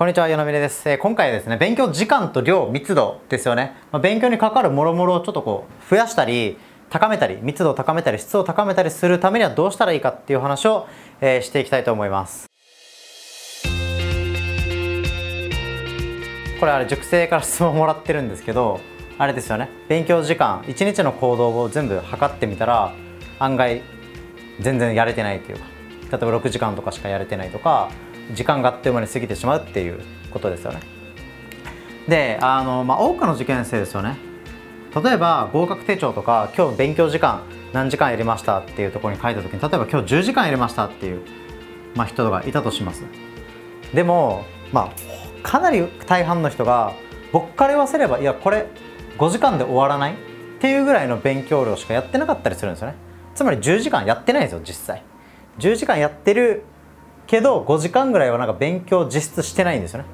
こんにちは、与那美です。えー、今回はですね、勉強時間と量、密度ですよね。まあ、勉強にかかるもろもろをちょっとこう、増やしたり、高めたり、密度を高めたり、質を高めたりするためにはどうしたらいいかっていう話を、えー、していきたいと思います。これあれ、塾生から質問もらってるんですけど、あれですよね、勉強時間、1日の行動を全部測ってみたら、案外、全然やれてないというか、例えば6時間とかしかやれてないとか、時間があっという間に過ぎてしまうっていうことですよね。であの、まあ、多くの受験生ですよね。例えば合格手帳とか今日勉強時間何時間やりましたっていうところに書いた時に例えば今日10時間やりましたっていう、まあ、人がいたとします。でもまあかなり大半の人が僕から言わせればいやこれ5時間で終わらないっていうぐらいの勉強量しかやってなかったりするんですよね。つまり10時間やってないんですよ実際。10時間やってるけど5時間ぐらいはなんか勉強実質してないんですよね。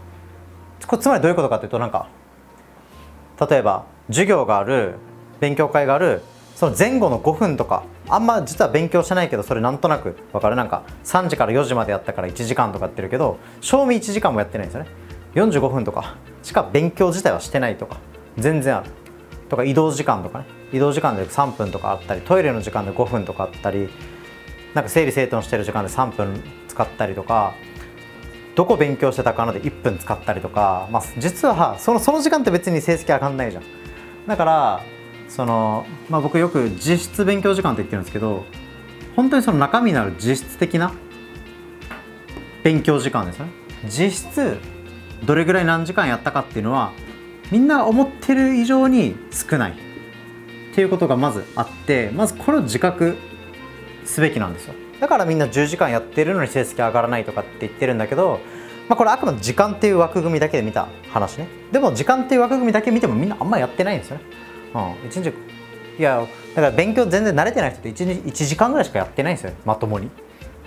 これつまりどういうことかというとなんか例えば授業がある勉強会があるその前後の5分とかあんま実は勉強してないけどそれなんとなく分かる？なんか3時から4時までやったから1時間とかやってるけど賞味1時間もやってないんですよね。45分とかしか勉強自体はしてないとか全然ある。とか移動時間とかね。移動時間で3分とかあったりトイレの時間で5分とかあったりなんか整理整頓してる時間で3分使ったりとかどこ勉強してたかなで1分使ったりとか、まあ、実はそのその時間って別に成績上がんないじゃん。だからその、まあ、僕よく実質勉強時間って言ってるんですけど本当にその中身のある実質的な勉強時間ですね。実質どれぐらい何時間やったかっていうのはみんなが思ってる以上に少ない。っていうことがまずあってまずこれを自覚すべきなんですよ。だからみんな10時間やってるのに成績上がらないとかって言ってるんだけど、まあ、これあくまで時間っていう枠組みだけで見た話ね。でも時間っていう枠組みだけ見てもみんなあんまやってないんですよね、うん、1日いやだから勉強全然慣れてない人って1日1時間ぐらいしかやってないんですよね。まともに。っ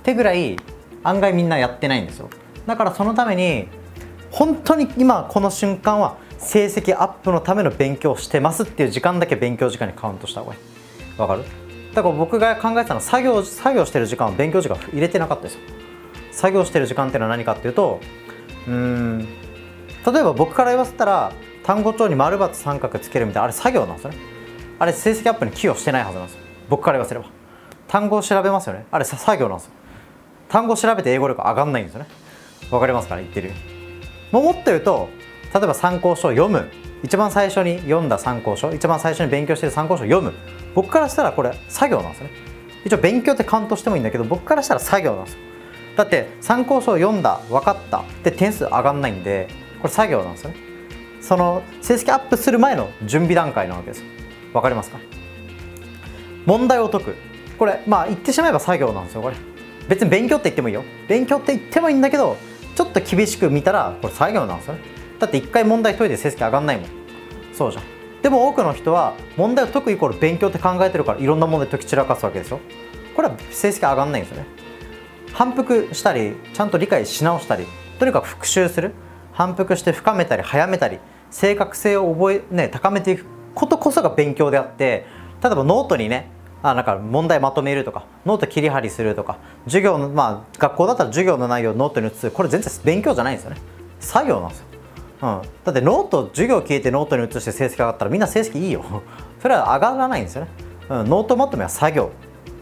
てぐらい案外みんなやってないんですよ。だからそのために本当に今この瞬間は成績アップのための勉強してますっていう時間だけ勉強時間にカウントした方がいい。わかる？だから僕が考えてたのは作業作業してる時間は勉強時間入れてなかったですよ。作業してる時間っていうのは何かっていうとうん例えば僕から言わせたら単語帳に丸×三角つけるみたいなあれ作業なんですよね。あれ成績アップに寄与してないはずなんですよ。僕から言わせれば。単語を調べますよね。あれ作業なんですよ。単語を調べて英語力上がんないんですよね。わかりますかね？言ってるもっと言うと例えば参考書を読む。一番最初に読んだ参考書一番最初に勉強してる参考書を読む。僕からしたらこれ作業なんですね。一応勉強ってカウントしてもいいんだけど僕からしたら作業なんですよ。だって参考書を読んだ分かったで点数上がんないんでこれ作業なんですよね。その成績アップする前の準備段階なわけです分かりますか？問題を解く。これまあ言ってしまえば作業なんですよこれ。別に勉強って言ってもいいよ。勉強って言ってもいいんだけどちょっと厳しく見たらこれ作業なんですよね。だって1回問題解いて成績上がんないもん。そうじゃん。でも多くの人は問題を解くイコール勉強って考えてるからいろんな問題解き散らかすわけでしょ。これは成績上がんないんですよね。反復したりちゃんと理解し直したりとにかく復習する。反復して深めたり早めたり正確性を覚え、ね、高めていくことこそが勉強であって例えばノートにねあなんか問題まとめるとかノート切り張りするとか授業のまあ学校だったら授業の内容をノートに写す。これ全然勉強じゃないんですよね。作業なんですよ。うん、だってノート授業聞いてノートに写して成績上がったらみんな成績いいよ。それは上がらないんですよね、うん、ノートまとめは作業。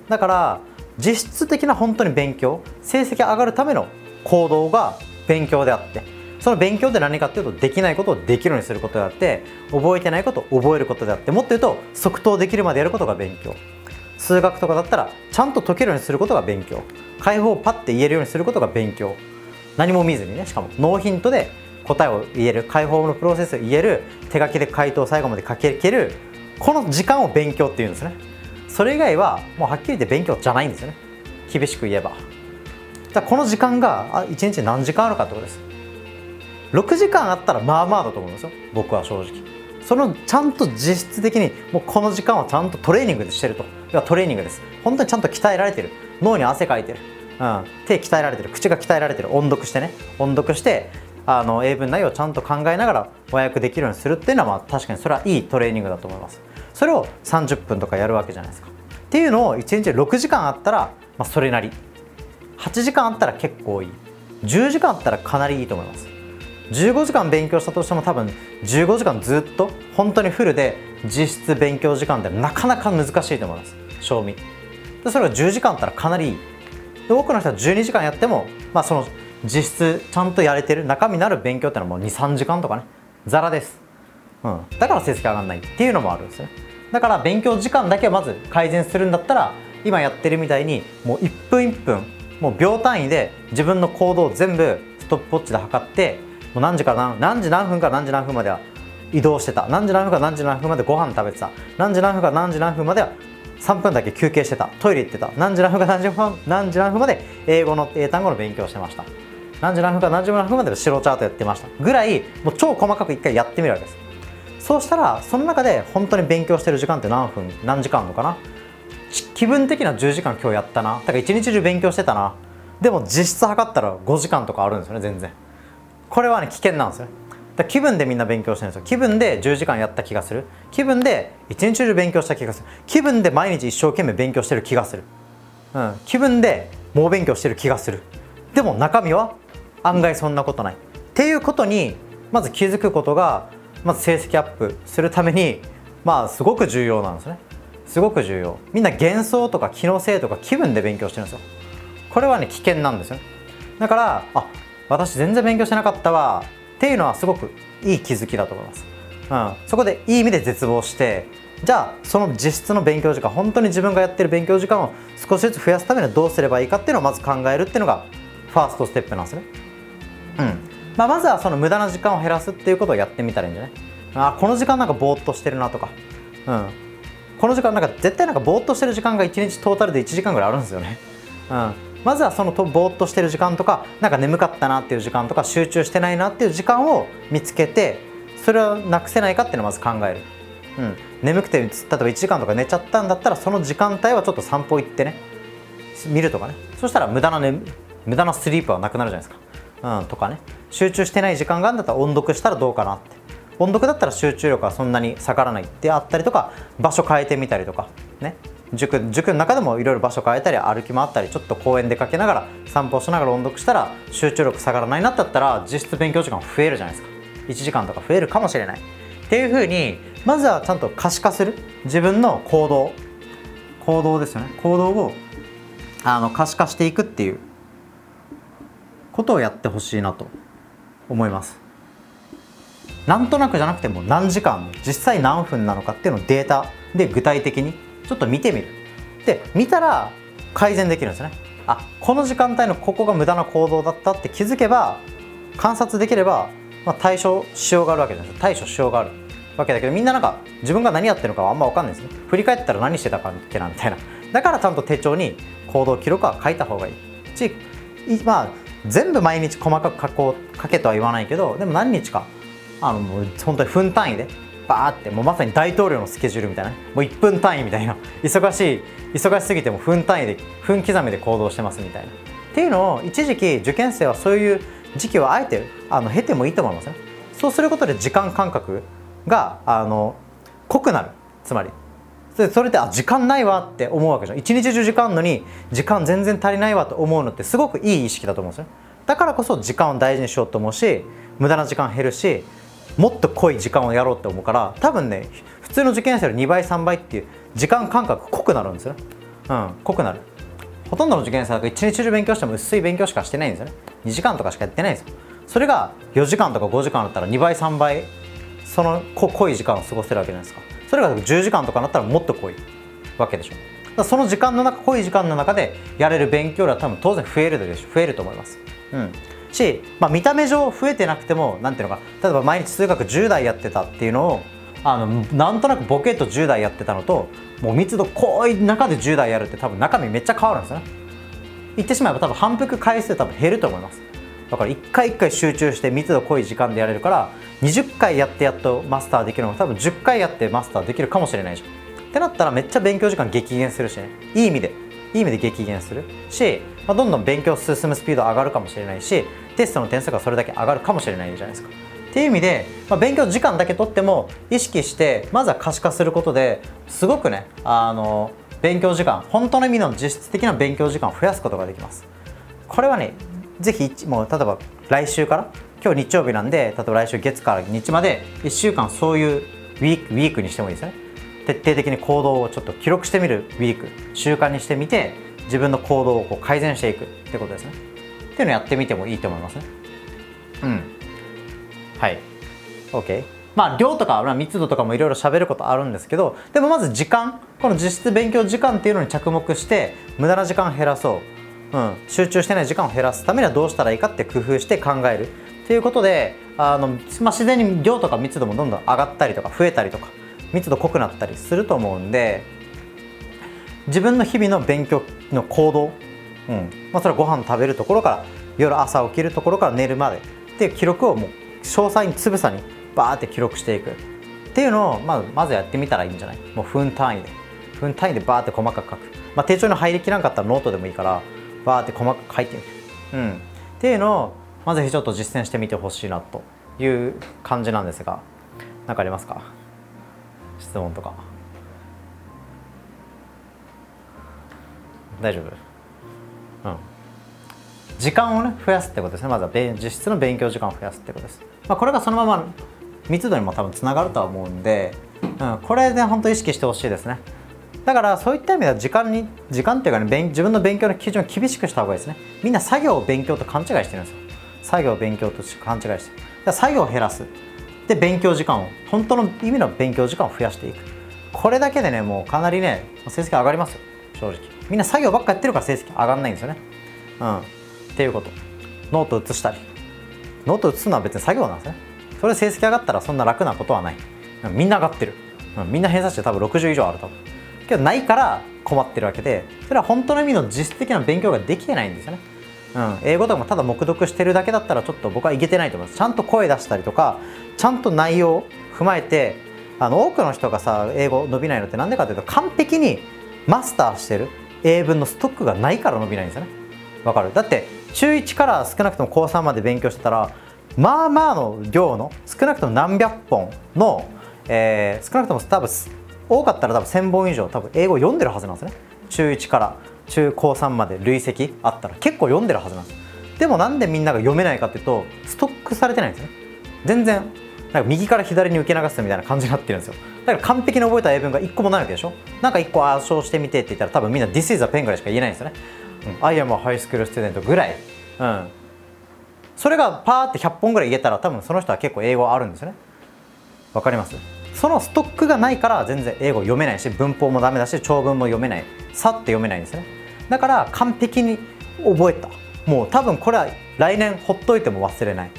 だから実質的な本当に勉強成績上がるための行動が勉強であってその勉強って何かっていうとできないことをできるようにすることであって覚えてないことを覚えることであってもっと言うと即答できるまでやることが勉強。数学とかだったらちゃんと解けるようにすることが勉強。解放をパッて言えるようにすることが勉強。何も見ずにねしかもノーヒントで答えを言える解放のプロセスを言える手書きで回答を最後まで書けるこの時間を勉強っていうんですね。それ以外はもうはっきり言って勉強じゃないんですよね。厳しく言えば。だこの時間が1日何時間あるかってことです。6時間あったらまあまあだと思うんですよ。僕は正直。そのちゃんと実質的にもうこの時間はちゃんとトレーニングでしてると。要はトレーニングです。本当にちゃんと鍛えられてる。脳に汗かいてる、うん、手鍛えられてる。口が鍛えられてる。音読してね。音読してあの英文内容をちゃんと考えながら和訳できるようにするっていうのはまあ確かにそれはいいトレーニングだと思います。それを30分とかやるわけじゃないですか。っていうのを1日6時間あったら、まあ、それなり。8時間あったら結構いい。10時間あったらかなりいいと思います。15時間勉強したとしても多分15時間ずっと本当にフルで実質勉強時間ってなかなか難しいと思います。賞味。でそれが10時間あったらかなりいい。多くの人は12時間やっても、まあ、その実質ちゃんとやれてる中身のある勉強ってのはもう23時間とかね。ザラです、うん、だから成績上がんないっていうのもあるんですね。だから勉強時間だけまず改善するんだったら今やってるみたいにもう1分1分もう秒単位で自分の行動を全部ストップウォッチで測ってもう何時から何何時何分から何時何分までは移動してた。何時何分から何時何分までご飯食べてた。何時何分から何時何分までは3分だけ休憩してた。トイレ行ってた。何時何分から何時何分何時何分まで英語の英単語の勉強してました。何時何分から何時何分までの白チャートやってました。ぐらいもう超細かく1回やってみるわけです。そうしたらその中で本当に勉強してる時間って何分何時間あるのかな。気分的な10時間今日やったな。だから一日中勉強してたな。でも実質測ったら5時間とかあるんですよね全然。これはね危険なんですよだ気分でみんな勉強してるんですよ。気分で10時間やった気がする。気分で一日中勉強した気がする。気分で毎日一生懸命勉強してる気がする、うん、気分で猛勉強してる気がする。でも中身は案外そんなことない。っていうことにまず気づくことがまず成績アップするためにまあすごく重要なんですね。すごく重要。みんな幻想とか機能性とか気分で勉強してるんですよ。これはね危険なんですよ。だからあ私全然勉強してなかったわ。っていうのはすごくいい気づきだと思います、うん、そこでいい意味で絶望してじゃあその実質の勉強時間本当に自分がやってる勉強時間を少しずつ増やすためにはどうすればいいかっていうのをまず考えるっていうのがファーストステップなんですね。うん。まあ、まずはその無駄な時間を減らすっていうことをやってみたらいいんじゃない？あこの時間なんかぼーっとしてるなとか、うん、この時間なんか絶対なんかぼーっとしてる時間が1日トータルで1時間ぐらいあるんですよね、うん、まずはそのとぼーっとしてる時間とかなんか眠かったなっていう時間とか集中してないなっていう時間を見つけてそれをなくせないかっていうのをまず考える、うん、眠くて例えば1時間とか寝ちゃったんだったらその時間帯はちょっと散歩行ってね。見るとかね。そしたら無駄な、ね、無駄なスリープはなくなるじゃないですか。うん、とかね。集中してない時間があるんだったら音読したらどうかなって。音読だったら集中力はそんなに下がらないってあったりとか場所変えてみたりとかね。塾塾の中でもいろいろ場所変えたり歩き回ったりちょっと公園出かけながら散歩しながら音読したら集中力下がらないなったったら実質勉強時間増えるじゃないですか。1時間とか増えるかもしれない。っていうふうにまずはちゃんと可視化する。自分の行動。行動ですよね。行動をあの可視化していくっていう。ことをやってほしいなと思います。なんとなくじゃなくても何時間実際何分なのかっていうのをデータで具体的にちょっと見てみる。で見たら改善できるんですね。あこの時間帯のここが無駄な行動だったって気づけば観察できれば、まあ、対処しようがあるわけです対処しようがある。わけだけどみんななんか自分が何やってるのかはあんま分かんないですね。振り返ったら何してたかっけなみたいな。だからちゃんと手帳に行動記録は書いた方がいい。しまあ全部毎日細かく書こう書けとは言わないけどでも何日かあのもう本当に分単位でバーってもうまさに大統領のスケジュールみたいなもう1分単位みたいな忙しい忙しすぎても分単位で分刻みで行動してますみたいな。っていうのを一時期受験生はそういう時期をあえてあの経てもいいと思いますねそうすることで時間感覚があの濃くなる。つまりそれであ時間ないわって思うわけじゃん。一日中時間のに時間全然足りないわと思うのってすごくいい意識だと思うんですよ。だからこそ時間を大事にしようと思うし無駄な時間減るしもっと濃い時間をやろうって思うから多分ね普通の受験生より2倍3倍っていう時間感覚濃くなるんですようん濃くなる。ほとんどの受験生は一日中勉強しても薄い勉強しかしてないんですよね。2時間とかしかやってないんですよ。それが4時間とか5時間だったら2倍3倍その濃い時間を過ごせるわけじゃないですか。それが10時間とかなったらもっと濃いわけでしょ。その時間の中濃い時間の中でやれる勉強量は多分当然増えるでしょ。増えると思います、うん、し、まあ、見た目上増えてなくても何ていうのか例えば毎日数学10代やってたっていうのをあのなんとなくボケと10代やってたのともう密度濃い中で10代やるって多分中身めっちゃ変わるんですよね。言ってしまえば多分反復回数多分減ると思いますだから1回1回集中して密度濃い時間でやれるから20回やってやっとマスターできるのが多分10回やってマスターできるかもしれないじゃん。ってなったらめっちゃ勉強時間激減するしね。いい意味で。いい意味で激減するし、まあ、どんどん勉強進むスピード上がるかもしれないしテストの点数がそれだけ上がるかもしれないじゃないですか。っていう意味で、まあ、勉強時間だけ取っても意識してまずは可視化することですごくねあの勉強時間本当の意味の実質的な勉強時間を増やすことができます。これはねぜひもう例えば来週から今日日曜日なんで例えば来週月から日まで1週間そういうウィークウィークにしてもいいですね。徹底的に行動をちょっと記録してみるウィーク習慣にしてみて自分の行動をこう改善していくってことですね。っていうのをやってみてもいいと思いますね。うん。はい。OK まあ量とかまあ密度とかもいろいろ喋ることあるんですけどでもまず時間この実質勉強時間っていうのに着目して無駄な時間を減らそう。うん、集中してない時間を減らすためにはどうしたらいいかって工夫して考える。っていうことであの、まあ、自然に量とか密度もどんどん上がったりとか増えたりとか密度濃くなったりすると思うんで自分の日々の勉強の行動、うんまあ、それはご飯食べるところから夜朝起きるところから寝るまでっていう記録をもう詳細につぶさにバーって記録していく。っていうのをまずまずやってみたらいいんじゃない。もう分単位で。分単位でバーって細かく書く、まあ、手帳に入りきらんかったらノートでもいいからバーって細かく書いてみる、うん、っていうのをまずちょっと実践してみてほしいなという感じなんですが何かありますか？質問とか。大丈夫？うん。時間をね増やすってことですね。まずは実質の勉強時間を増やすってことです、まあ、これがそのまま密度にも多分つながるとは思うんで、うん、これで本当意識してほしいですねだからそういった意味では時間に時間っていうかね自分の勉強の基準を厳しくした方がいいですね。みんな作業を勉強と勘違いしてるんですよ。作業を勉強と勘違いして。る作業を減らす。で勉強時間を本当の意味の勉強時間を増やしていく。これだけでねもうかなりね成績上がりますよ。正直。みんな作業ばっかやってるから成績上がんないんですよね。うん。っていうこと。ノート写したり。ノート写すのは別に作業なんですね。それで成績上がったらそんな楽なことはない。みんな上がってる、うん、みんな偏差値多分60以上ある多分けどないから困ってるわけでそれは本当の意味の実質的な勉強ができてないんですよね。うん、英語とかもただ黙読してるだけだったらちょっと僕はいけてないと思います。ちゃんと声出したりとかちゃんと内容を踏まえてあの多くの人がさ英語伸びないのって何でかというと完璧にマスターしてる英文のストックがないから伸びないんですよね。わかる？だって中1から少なくとも高3まで勉強してたらまあまあの量の少なくとも何百本の、えー、少なくとも多分多かったら多分1000本以上多分英語読んでるはずなんですね。中1から中高3まで累積あったら結構読んでるはずなんです。でもなんでみんなが読めないかっていうとストックされてないんですね。全然なんか右から左に受け流すみたいな感じになってるんですよ。だから完璧に覚えた英文が1個もないわけでしょ。なんか1個圧勝してみてって言ったら多分みんな This is a pen ぐらいしか言えないんですよね、うん、I am a high school student ぐらい。うん。それがパーって100本ぐらい言えたら多分その人は結構英語あるんですよね。わかります？そのストックがないから全然英語読めないし文法もダメだし長文も読めない。さって読めないんですね。だから完璧に覚えた。もう多分これは来年ほっといても忘れない。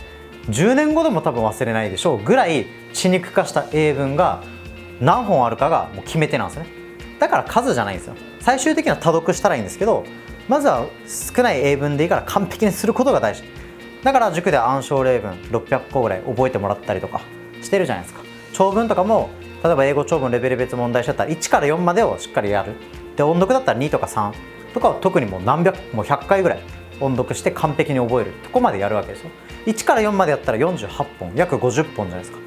10年後でも多分忘れないでしょうぐらい血肉化した英文が何本あるかがもう決め手なんですね。だから数じゃないんですよ。最終的には多読したらいいんですけどまずは少ない英文でいいから完璧にすることが大事。だから塾で暗唱例文600個ぐらい覚えてもらったりとかしてるじゃないですか。長文とかも例えば英語長文レベル別問題してたら1から4までをしっかりやる。で音読だったら2とか3とかは特にもう何百もう100回ぐらい音読して完璧に覚える。とこまでやるわけですよ。1から4までやったら48本約50本じゃないですか。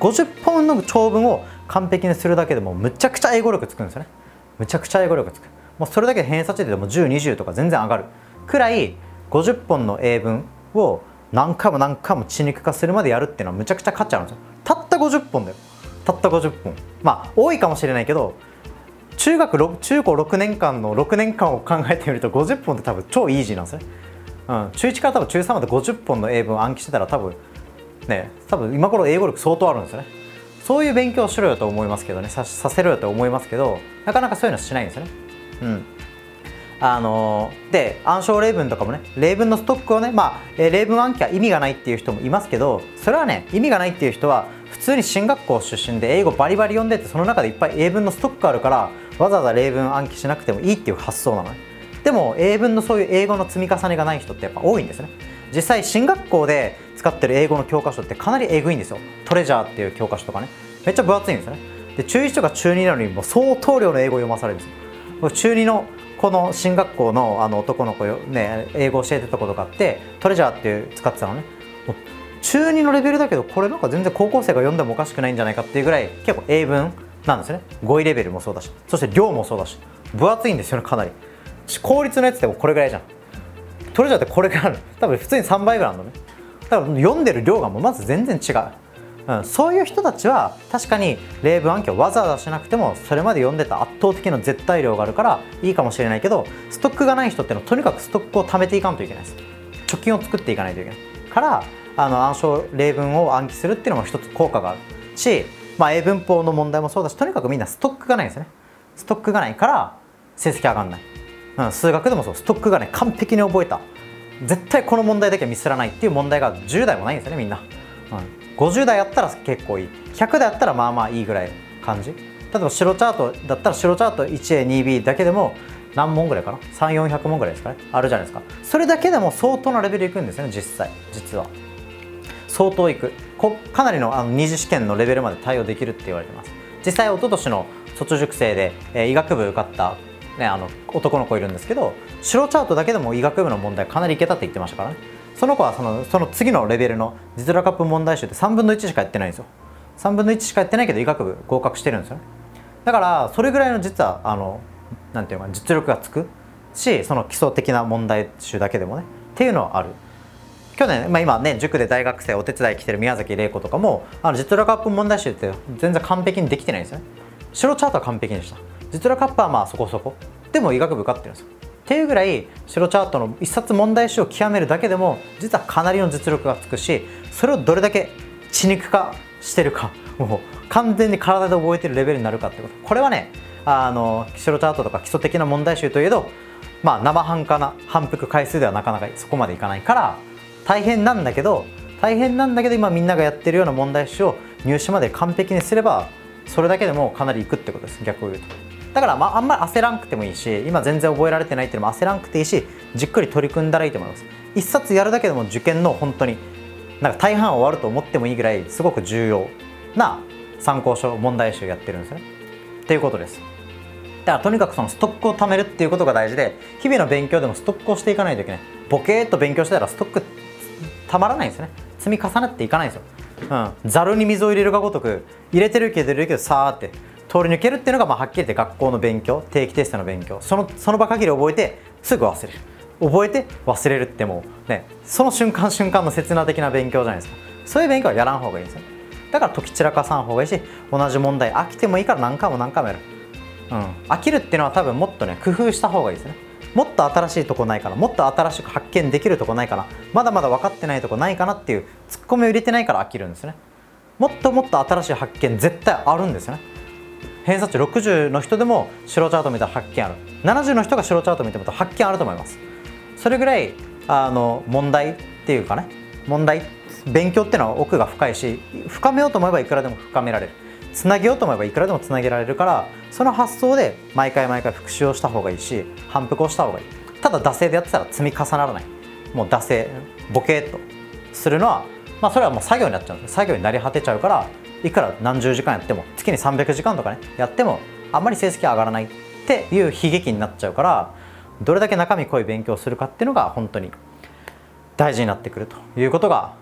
50本の長文を完璧にするだけでもむちゃくちゃ英語力つくんですよね。むちゃくちゃ英語力つく。もうそれだけ偏差値でも1020とか全然上がる。くらい50本の英文を何回も何回も血肉化するまでやるっていうのはむちゃくちゃ価値あるんですよ。たっ50本だよ。たった50本まあ多いかもしれないけど中学中高6年間の6年間を考えてみると50本って多分超イージーなんですね、うん、中1から多分中3まで50本の英文暗記してたら多分ね多分今頃英語力相当あるんですよね。そういう勉強をしろよと思いますけどね。させろよと思いますけどなかなかそういうのしないんですよね。うん。あのー、で暗証例文とかもね例文のストックをねまあ、え、例文暗記は意味がないっていう人もいますけどそれはね意味がないっていう人は普通に進学校出身で英語バリバリ読んでてその中でいっぱい英文のストックあるからわざわざ例文暗記しなくてもいいっていう発想なのね。でも英文のそういう英語の積み重ねがない人ってやっぱ多いんですね。実際進学校で使ってる英語の教科書ってかなりえぐいんですよ。トレジャーっていう教科書とかね。めっちゃ分厚いんですよね。で中1とか中2なのにもう相当量の英語を読まされるんですよ。中2のこの進学校のあの男の子よ、ね、英語教えてたことがあってトレジャーっていう使ってたのね。中2のレベルだけどこれなんか全然高校生が読んでもおかしくないんじゃないかっていうぐらい結構英文なんですね。語彙レベルもそうだしそして量もそうだし。分厚いんですよねかなり。公立のやつでもこれぐらいじゃん。トレジャーってこれぐらいある多分普通に3倍ぐらいあるのね。だから読んでる量がもうまず全然違う、うん、そういう人たちは確かに例文暗記をわざわざしなくてもそれまで読んでた圧倒的な絶対量があるからいいかもしれないけどストックがない人ってのはとにかくストックを貯めていかんといけないです。貯金を作っていかないといけない。からあの暗唱例文を暗記するっていうのも一つ効果があるし、まあ、英文法の問題もそうだしとにかくみんなストックがないんですよね。ストックがないから成績上がんない、うん、数学でもそう。ストックがね完璧に覚えた。絶対この問題だけはミスらないっていう問題が10代もないんですよねみんな、うん、50代やったら結構いい。100代やったらまあまあいいぐらい感じ。例えば白チャートだったら白チャート 1A2B だけでも何問ぐらいかな？3400問ぐらいですかね。あるじゃないですか。それだけでも相当なレベルいくんですよね実際。実は。相当いく。こかなりのあの二次試験のレベルまで対応できるって言われてます。実際一昨年の卒塾生で、えー、医学部受かったね、あの男の子いるんですけど白チャートだけでも医学部の問題かなりいけたって言ってましたからね。その子はそのその次のレベルの実ラカップ問題集って3分の1しかやってないんですよ。3分の1しかやってないけど医学部合格してるんですよね。だからそれぐらいの実はあのなんていうか実力がつくしその基礎的な問題集だけでもねっていうのはある。去年、まあ、今ね塾で大学生お手伝い来てる宮崎玲子とかもあの実力アップ問題集って全然完璧にできてないんですよね。白チャートは完璧でした。実力アップはまあそこそこ。でも医学部受かってるんですよ。っていうぐらい白チャートの一冊問題集を極めるだけでも実はかなりの実力がつくしそれをどれだけ血肉化してるかもう完全に体で覚えてるレベルになるかってこと。これはねあの白チャートとか基礎的な問題集といえどまあ生半可な反復回数ではなかなかそこまでいかないから大変なんだけど大変なんだけど今みんながやってるような問題集を入試まで完璧にすればそれだけでもかなりいくってことです逆を言うと。だからまああんまり焦らんくてもいいし今全然覚えられてないっていうのも焦らんくていいしじっくり取り組んだらいいと思います。一冊やるだけでも受験の本当になんか大半終わると思ってもいいぐらいすごく重要な参考書問題集やってるんですね。っていうことです。だからとにかくそのストックを貯めるっていうことが大事で日々の勉強でもストックをしていかないといけない。ボケーっと勉強してたらストックたまらないんですね。積み重ねていかないんですよ。ざる、に水を入れるがごとく入れてるけど入れるけどさーって通り抜けるっていうのがまあはっきり言って学校の勉強定期テストの勉強。そのその場限り覚えてすぐ忘れる。覚えて忘れるってもうねその瞬間瞬間の刹那的な勉強じゃないですか。そういう勉強はやらん方がいいんですよだから解き散らかさん方がいいし同じ問題飽きてもいいから何回も何回もやる、うん、飽きるっていうのは多分もっとね工夫した方がいいですね。もっと新しいとこないかなもっと新しく発見できるとこないかなまだまだ分かってないとこないかなっていうツッコミを入れてないから飽きるんですね。もっともっと新しい発見絶対あるんですよね。偏差値60の人でも白チャート見たら発見ある。70の人が白チャート見ても発見あると思います。それぐらいあの問題っていうかね問題勉強っていうのは奥が深いし深めようと思えばいくらでも深められる。つなげようと思えばいくらでもつなげられるからその発想で毎回毎回復習をした方がいいし反復をした方がいい。ただ惰性でやってたら積み重ならない。もう惰性ボケっとするのはまあそれはもう作業になっちゃうんです作業になり果てちゃうからいくら何十時間やっても月に300時間とかねやってもあんまり成績上がらないっていう悲劇になっちゃうからどれだけ中身濃い勉強をするかっていうのが本当に大事になってくるということが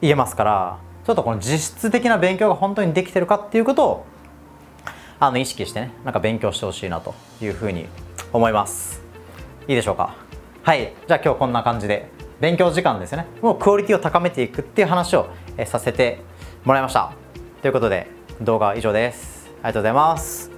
言えますからちょっとこの実質的な勉強が本当にできてるかっていうことをあの意識してねなんか勉強してほしいなというふうに思います。いいでしょうか？はい。じゃあ今日こんな感じで勉強時間ですね。もうクオリティを高めていくっていう話をさせてもらいました。ということで動画は以上です。ありがとうございます。